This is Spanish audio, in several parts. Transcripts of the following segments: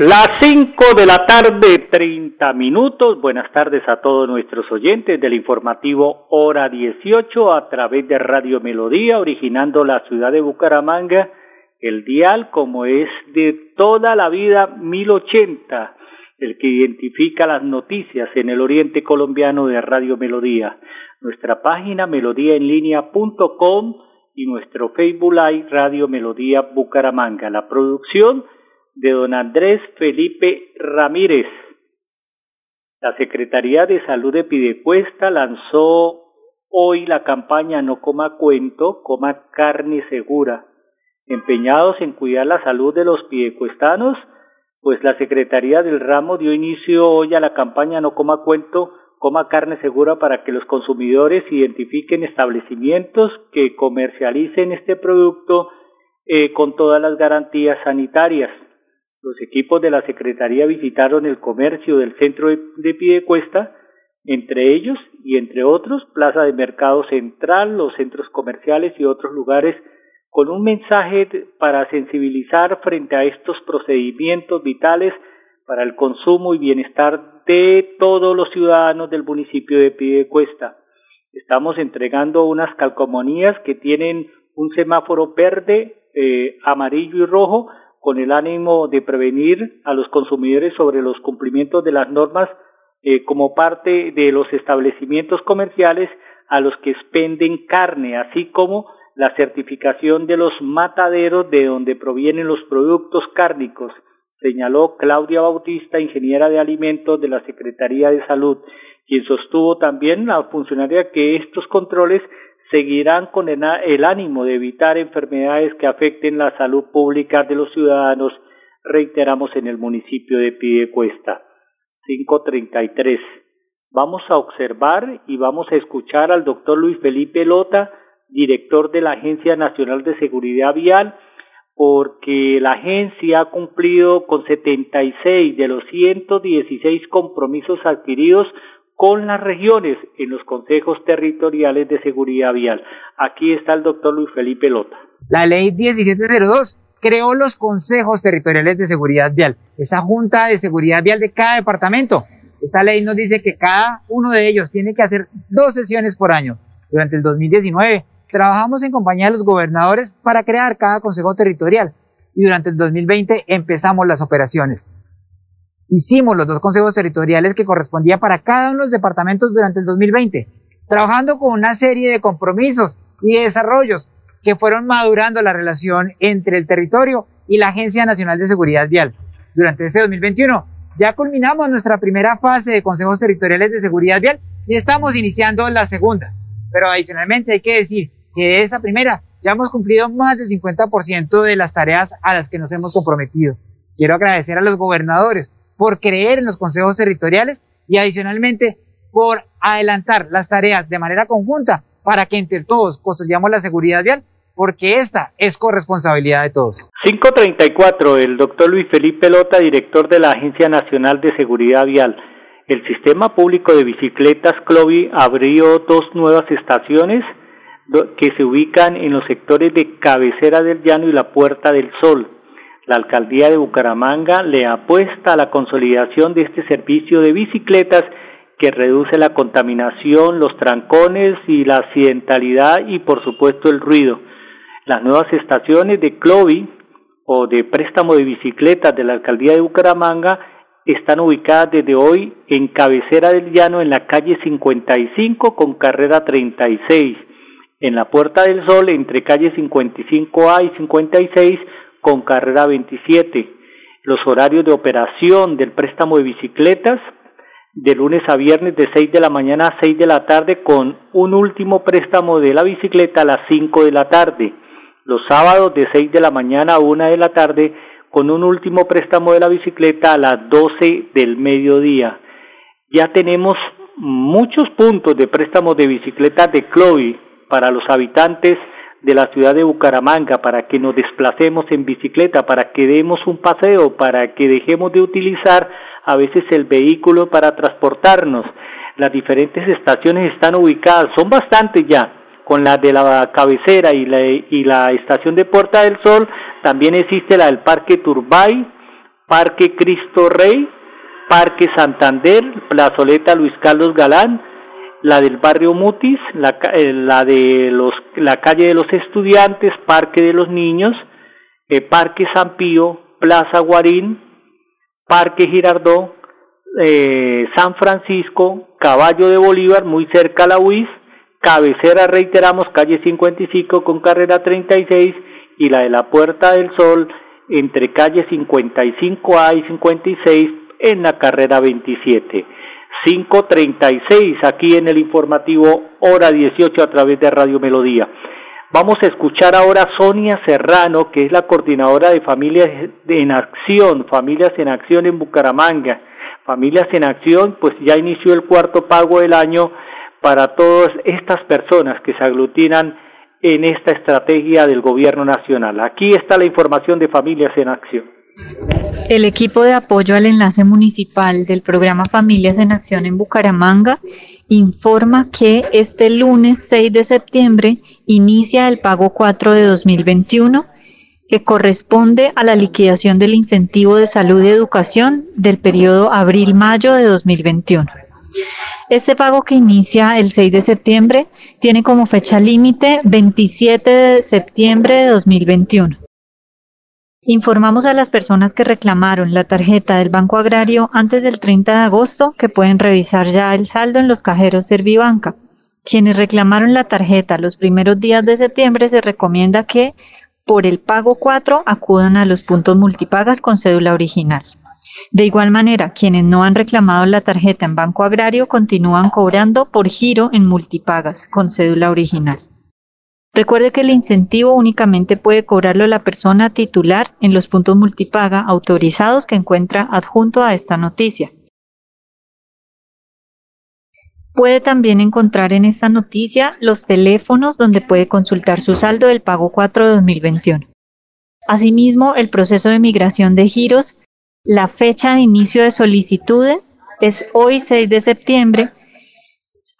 Las 5 de la tarde, 30 minutos. Buenas tardes a todos nuestros oyentes del informativo Hora 18 a través de Radio Melodía, originando la ciudad de Bucaramanga, el dial como es de toda la vida 1080 el que identifica las noticias en el oriente colombiano de Radio Melodía. Nuestra página melodíaenlínea.com y nuestro Facebook Live Radio Melodía Bucaramanga. La producción de don Andrés Felipe Ramírez. La Secretaría de Salud de Pidecuesta lanzó hoy la campaña No coma cuento, coma carne segura. Empeñados en cuidar la salud de los pidecuestanos, pues la Secretaría del Ramo dio inicio hoy a la campaña No coma cuento, coma carne segura para que los consumidores identifiquen establecimientos que comercialicen este producto eh, con todas las garantías sanitarias. Los equipos de la Secretaría visitaron el comercio del centro de, de Piedecuesta, entre ellos y entre otros, Plaza de Mercado Central, los centros comerciales y otros lugares con un mensaje para sensibilizar frente a estos procedimientos vitales para el consumo y bienestar de todos los ciudadanos del municipio de Piedecuesta. Estamos entregando unas calcomanías que tienen un semáforo verde, eh, amarillo y rojo con el ánimo de prevenir a los consumidores sobre los cumplimientos de las normas eh, como parte de los establecimientos comerciales a los que expenden carne, así como la certificación de los mataderos de donde provienen los productos cárnicos, señaló Claudia Bautista, ingeniera de alimentos de la Secretaría de Salud, quien sostuvo también la funcionaria que estos controles seguirán con el ánimo de evitar enfermedades que afecten la salud pública de los ciudadanos, reiteramos en el municipio de Piedecuesta. 533. Vamos a observar y vamos a escuchar al doctor Luis Felipe Lota, director de la Agencia Nacional de Seguridad Vial, porque la agencia ha cumplido con 76 de los 116 compromisos adquiridos con las regiones en los consejos territoriales de seguridad vial. Aquí está el doctor Luis Felipe Lota. La ley 1702 creó los consejos territoriales de seguridad vial, esa junta de seguridad vial de cada departamento. Esta ley nos dice que cada uno de ellos tiene que hacer dos sesiones por año. Durante el 2019 trabajamos en compañía de los gobernadores para crear cada consejo territorial y durante el 2020 empezamos las operaciones. Hicimos los dos consejos territoriales que correspondían para cada uno de los departamentos durante el 2020, trabajando con una serie de compromisos y desarrollos que fueron madurando la relación entre el territorio y la Agencia Nacional de Seguridad Vial. Durante este 2021 ya culminamos nuestra primera fase de consejos territoriales de seguridad vial y estamos iniciando la segunda. Pero adicionalmente hay que decir que de esa primera ya hemos cumplido más del 50% de las tareas a las que nos hemos comprometido. Quiero agradecer a los gobernadores por creer en los consejos territoriales y adicionalmente por adelantar las tareas de manera conjunta para que entre todos construyamos la seguridad vial, porque esta es corresponsabilidad de todos. 534, el doctor Luis Felipe Lota, director de la Agencia Nacional de Seguridad Vial. El sistema público de bicicletas Clovi abrió dos nuevas estaciones que se ubican en los sectores de Cabecera del Llano y la Puerta del Sol. La alcaldía de Bucaramanga le apuesta a la consolidación de este servicio de bicicletas que reduce la contaminación, los trancones y la accidentalidad y por supuesto el ruido. Las nuevas estaciones de Clovi o de préstamo de bicicletas de la alcaldía de Bucaramanga están ubicadas desde hoy en cabecera del llano en la calle 55 con carrera 36 en la Puerta del Sol entre calle 55A y 56 con carrera 27. Los horarios de operación del préstamo de bicicletas de lunes a viernes de 6 de la mañana a 6 de la tarde con un último préstamo de la bicicleta a las 5 de la tarde. Los sábados de 6 de la mañana a 1 de la tarde con un último préstamo de la bicicleta a las 12 del mediodía. Ya tenemos muchos puntos de préstamo de bicicleta de Chloe para los habitantes de la ciudad de Bucaramanga, para que nos desplacemos en bicicleta, para que demos un paseo, para que dejemos de utilizar a veces el vehículo para transportarnos. Las diferentes estaciones están ubicadas, son bastantes ya, con la de la cabecera y la, y la estación de Puerta del Sol, también existe la del Parque Turbay, Parque Cristo Rey, Parque Santander, Plazoleta Luis Carlos Galán, la del barrio Mutis, la, eh, la de los, la calle de los estudiantes, Parque de los Niños, eh, Parque San Pío, Plaza Guarín, Parque Girardó, eh, San Francisco, Caballo de Bolívar, muy cerca a la UIS, cabecera reiteramos calle 55 con carrera 36 y la de la Puerta del Sol entre calle 55A y 56 en la carrera 27. 536 aquí en el informativo hora 18 a través de Radio Melodía. Vamos a escuchar ahora a Sonia Serrano, que es la coordinadora de Familias en Acción, Familias en Acción en Bucaramanga. Familias en Acción, pues ya inició el cuarto pago del año para todas estas personas que se aglutinan en esta estrategia del Gobierno Nacional. Aquí está la información de Familias en Acción. El equipo de apoyo al enlace municipal del programa Familias en Acción en Bucaramanga informa que este lunes 6 de septiembre inicia el pago 4 de 2021 que corresponde a la liquidación del incentivo de salud y educación del periodo abril-mayo de 2021. Este pago que inicia el 6 de septiembre tiene como fecha límite 27 de septiembre de 2021. Informamos a las personas que reclamaron la tarjeta del Banco Agrario antes del 30 de agosto que pueden revisar ya el saldo en los cajeros Servibanca. Quienes reclamaron la tarjeta los primeros días de septiembre se recomienda que por el pago 4 acudan a los puntos multipagas con cédula original. De igual manera, quienes no han reclamado la tarjeta en Banco Agrario continúan cobrando por giro en multipagas con cédula original. Recuerde que el incentivo únicamente puede cobrarlo la persona titular en los puntos multipaga autorizados que encuentra adjunto a esta noticia. Puede también encontrar en esta noticia los teléfonos donde puede consultar su saldo del pago 4 de 2021. Asimismo, el proceso de migración de giros la fecha de inicio de solicitudes es hoy 6 de septiembre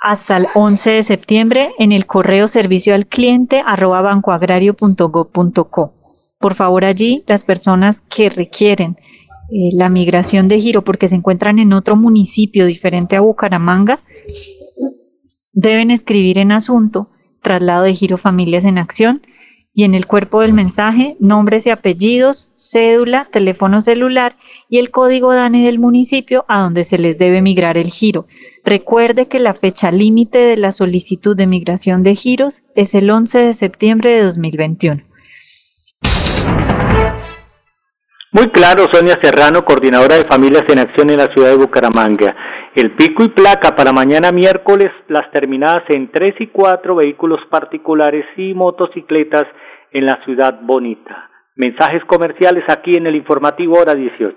hasta el 11 de septiembre en el correo servicio al cliente arroba bancoagrario.gov.co. Por favor, allí las personas que requieren eh, la migración de giro porque se encuentran en otro municipio diferente a Bucaramanga, deben escribir en asunto traslado de giro familias en acción y en el cuerpo del mensaje nombres y apellidos, cédula, teléfono celular y el código DANE del municipio a donde se les debe migrar el giro. Recuerde que la fecha límite de la solicitud de migración de giros es el 11 de septiembre de 2021. Muy claro, Sonia Serrano, coordinadora de Familias en Acción en la ciudad de Bucaramanga. El pico y placa para mañana miércoles, las terminadas en 3 y 4 vehículos particulares y motocicletas en la ciudad bonita. Mensajes comerciales aquí en el informativo hora 18.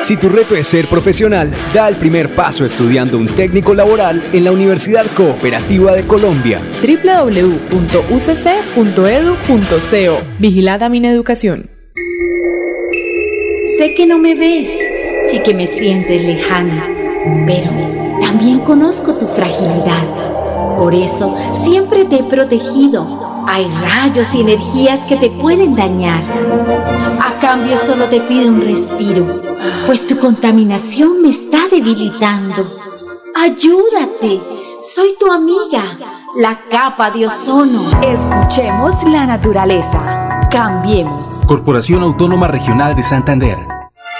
Si tu reto es ser profesional, da el primer paso estudiando un técnico laboral en la Universidad Cooperativa de Colombia. www.ucc.edu.co Vigilada mi educación. Sé que no me ves y que me sientes lejana, pero también conozco tu fragilidad. Por eso siempre te he protegido hay rayos y energías que te pueden dañar. Cambio solo te pido un respiro, pues tu contaminación me está debilitando. Ayúdate, soy tu amiga, la capa de ozono. Escuchemos la naturaleza. Cambiemos. Corporación Autónoma Regional de Santander.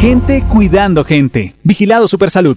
Gente cuidando gente. Vigilado Supersalud.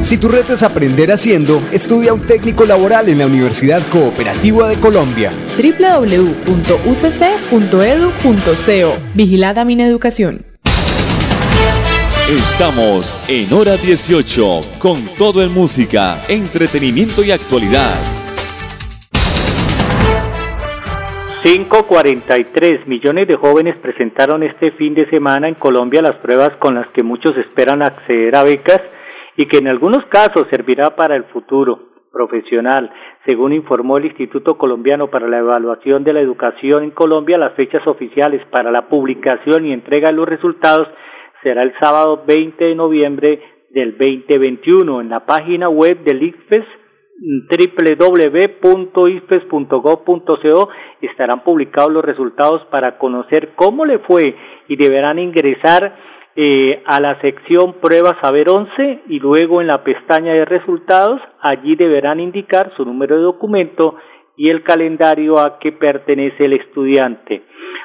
Si tu reto es aprender haciendo, estudia un técnico laboral en la Universidad Cooperativa de Colombia. www.ucc.edu.co Vigilada Mineducación. Estamos en hora 18 con todo en música, entretenimiento y actualidad. 5.43 millones de jóvenes presentaron este fin de semana en Colombia las pruebas con las que muchos esperan acceder a becas y que en algunos casos servirá para el futuro profesional. Según informó el Instituto Colombiano para la Evaluación de la Educación en Colombia, las fechas oficiales para la publicación y entrega de los resultados será el sábado 20 de noviembre del 2021 en la página web del ICFES www.ispes.gov.co estarán publicados los resultados para conocer cómo le fue y deberán ingresar eh, a la sección Pruebas Saber 11 y luego en la pestaña de resultados allí deberán indicar su número de documento y el calendario a que pertenece el estudiante.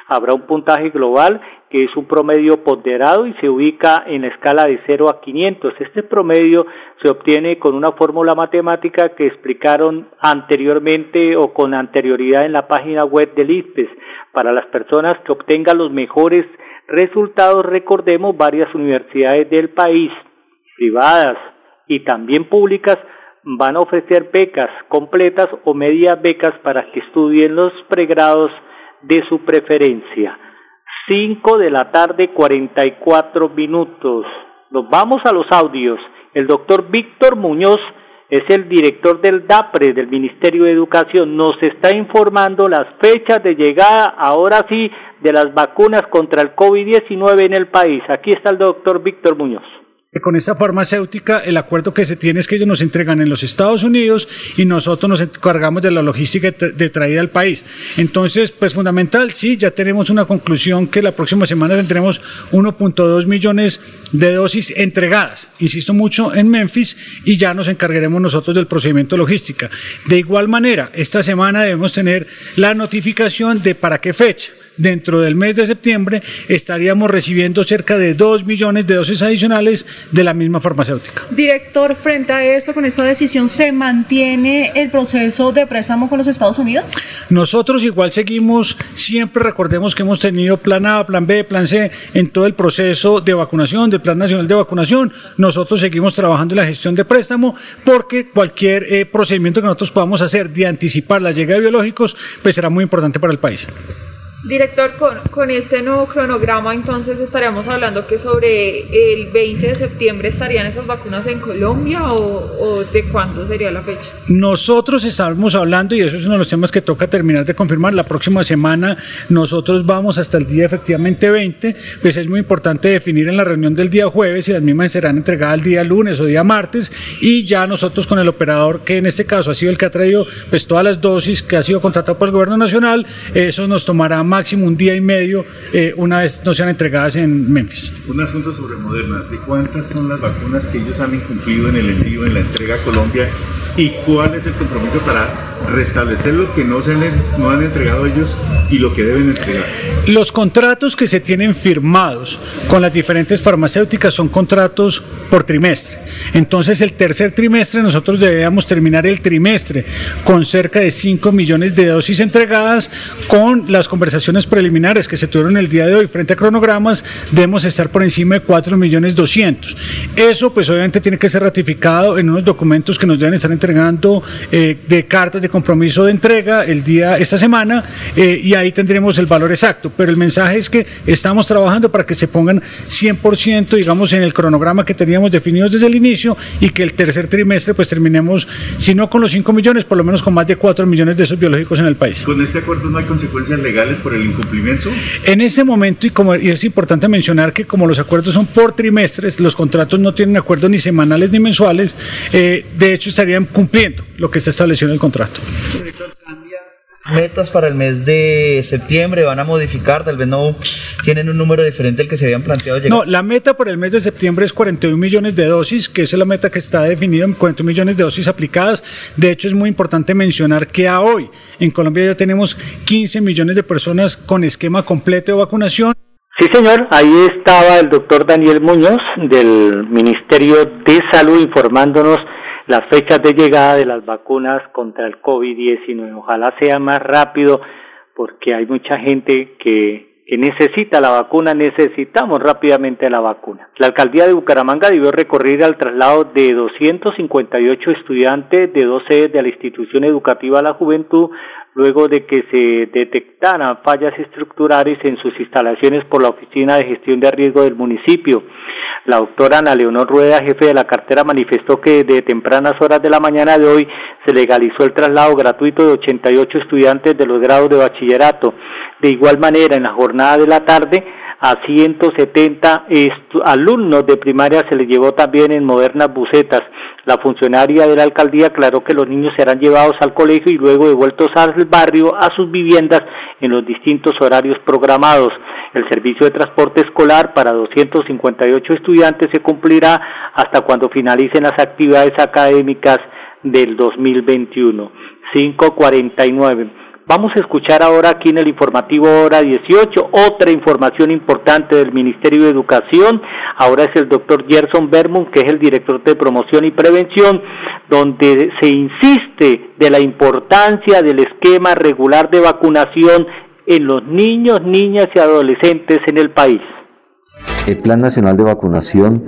Habrá un puntaje global que es un promedio ponderado y se ubica en la escala de 0 a 500. Este promedio se obtiene con una fórmula matemática que explicaron anteriormente o con anterioridad en la página web del ISPES. Para las personas que obtengan los mejores resultados, recordemos, varias universidades del país, privadas y también públicas, van a ofrecer becas completas o medias becas para que estudien los pregrados de su preferencia. 5 de la tarde, 44 minutos. Nos vamos a los audios. El doctor Víctor Muñoz es el director del DAPRE, del Ministerio de Educación. Nos está informando las fechas de llegada, ahora sí, de las vacunas contra el COVID-19 en el país. Aquí está el doctor Víctor Muñoz con esta farmacéutica el acuerdo que se tiene es que ellos nos entregan en los Estados Unidos y nosotros nos encargamos de la logística de traída al país. Entonces, pues fundamental, sí, ya tenemos una conclusión que la próxima semana tendremos 1.2 millones de dosis entregadas, insisto mucho, en Memphis y ya nos encargaremos nosotros del procedimiento logística. De igual manera, esta semana debemos tener la notificación de para qué fecha dentro del mes de septiembre estaríamos recibiendo cerca de 2 millones de dosis adicionales de la misma farmacéutica. Director, frente a esto, con esta decisión, ¿se mantiene el proceso de préstamo con los Estados Unidos? Nosotros igual seguimos, siempre recordemos que hemos tenido plan A, plan B, plan C en todo el proceso de vacunación, del Plan Nacional de Vacunación. Nosotros seguimos trabajando en la gestión de préstamo porque cualquier eh, procedimiento que nosotros podamos hacer de anticipar la llegada de biológicos, pues será muy importante para el país. Director, con, este nuevo cronograma entonces estaríamos hablando que sobre el 20 de septiembre estarían esas vacunas en Colombia o, o, de cuándo sería la fecha? Nosotros estamos hablando, y eso es uno de los temas que toca terminar de confirmar, la próxima semana nosotros vamos hasta el día efectivamente 20, pues es muy importante definir en la reunión del día jueves si las mismas serán entregadas el día lunes o día martes y ya nosotros con el operador, que en este caso ha sido el que ha traído pues todas las dosis que ha sido contratado por el gobierno nacional, eso nos tomará más máximo un día y medio eh, una vez no sean entregadas en Memphis. Un asunto sobre Moderna, ¿de cuántas son las vacunas que ellos han incumplido en el envío, en la entrega a Colombia y cuál es el compromiso para restablecer lo que no, se han, no han entregado ellos y lo que deben entregar. Los contratos que se tienen firmados con las diferentes farmacéuticas son contratos por trimestre. Entonces el tercer trimestre nosotros debemos terminar el trimestre con cerca de 5 millones de dosis entregadas con las conversaciones preliminares que se tuvieron el día de hoy frente a cronogramas debemos estar por encima de 4 millones 200. Eso pues obviamente tiene que ser ratificado en unos documentos que nos deben estar entregando eh, de cartas de compromiso de entrega el día esta semana eh, y ahí tendremos el valor exacto. Pero el mensaje es que estamos trabajando para que se pongan 100%, digamos, en el cronograma que teníamos definidos desde el inicio y que el tercer trimestre pues terminemos, si no con los 5 millones, por lo menos con más de 4 millones de esos biológicos en el país. ¿Con este acuerdo no hay consecuencias legales incumplimiento? En ese momento, y como y es importante mencionar que como los acuerdos son por trimestres, los contratos no tienen acuerdos ni semanales ni mensuales, eh, de hecho estarían cumpliendo lo que está establecido en el contrato metas para el mes de septiembre van a modificar, tal vez no tienen un número diferente al que se habían planteado llegar. No, la meta para el mes de septiembre es 41 millones de dosis, que esa es la meta que está definida en 41 millones de dosis aplicadas. De hecho, es muy importante mencionar que a hoy en Colombia ya tenemos 15 millones de personas con esquema completo de vacunación. Sí, señor, ahí estaba el doctor Daniel Muñoz del Ministerio de Salud informándonos las fechas de llegada de las vacunas contra el COVID-19. Ojalá sea más rápido porque hay mucha gente que, necesita la vacuna, necesitamos rápidamente la vacuna. La alcaldía de Bucaramanga debió recorrer al traslado de 258 estudiantes de dos sedes de la institución educativa a la juventud luego de que se detectaran fallas estructurales en sus instalaciones por la Oficina de Gestión de Riesgo del municipio. La doctora Ana Leonor Rueda, jefe de la cartera, manifestó que de tempranas horas de la mañana de hoy se legalizó el traslado gratuito de 88 estudiantes de los grados de bachillerato. De igual manera, en la jornada de la tarde, a 170 alumnos de primaria se les llevó también en modernas bucetas. La funcionaria de la alcaldía aclaró que los niños serán llevados al colegio y luego devueltos al barrio a sus viviendas en los distintos horarios programados. El servicio de transporte escolar para 258 estudiantes se cumplirá hasta cuando finalicen las actividades académicas del 2021. 549. Vamos a escuchar ahora aquí en el informativo hora 18 otra información importante del Ministerio de Educación. Ahora es el doctor Gerson Bermund, que es el director de promoción y prevención, donde se insiste de la importancia del esquema regular de vacunación en los niños, niñas y adolescentes en el país. El Plan Nacional de Vacunación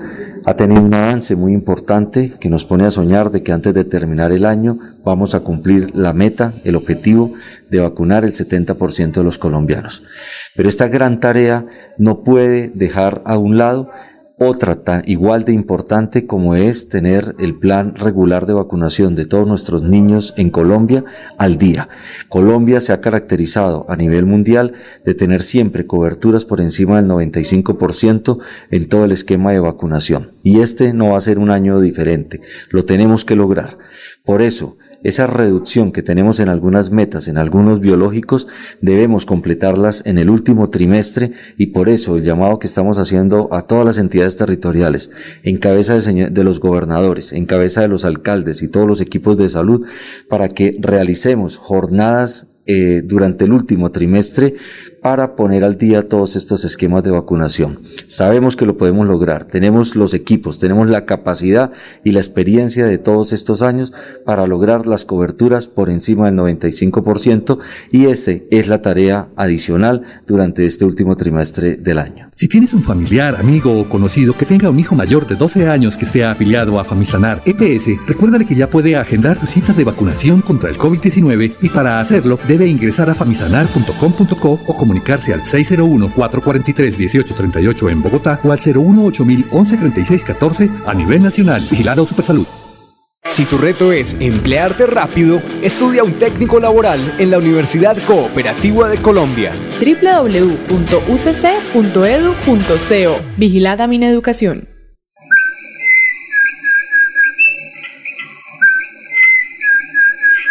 ha tenido un avance muy importante que nos pone a soñar de que antes de terminar el año vamos a cumplir la meta, el objetivo de vacunar el 70% de los colombianos. Pero esta gran tarea no puede dejar a un lado otra tan igual de importante como es tener el plan regular de vacunación de todos nuestros niños en Colombia al día. Colombia se ha caracterizado a nivel mundial de tener siempre coberturas por encima del 95% en todo el esquema de vacunación. Y este no va a ser un año diferente. Lo tenemos que lograr. Por eso, esa reducción que tenemos en algunas metas, en algunos biológicos, debemos completarlas en el último trimestre y por eso el llamado que estamos haciendo a todas las entidades territoriales, en cabeza de, los gobernadores, en cabeza de los alcaldes y todos los equipos de salud, para que realicemos jornadas eh, durante el último trimestre para poner al día todos estos esquemas de vacunación. Sabemos que lo podemos lograr, tenemos los equipos, tenemos la capacidad y la experiencia de todos estos años para lograr las coberturas por encima del 95% y esa es la tarea adicional durante este último trimestre del año. Si tienes un familiar, amigo o conocido que tenga un hijo mayor de 12 años que esté afiliado a Famisanar EPS, recuérdale que ya puede agendar su cita de vacunación contra el COVID-19 y para hacerlo debe ingresar a famisanar.com.co o comunicarse al 601-443-1838 en Bogotá o al 018 113614 a nivel nacional. Vigilado Supersalud. Si tu reto es emplearte rápido, estudia un técnico laboral en la Universidad Cooperativa de Colombia. www.ucc.edu.co Vigilada Mineducación.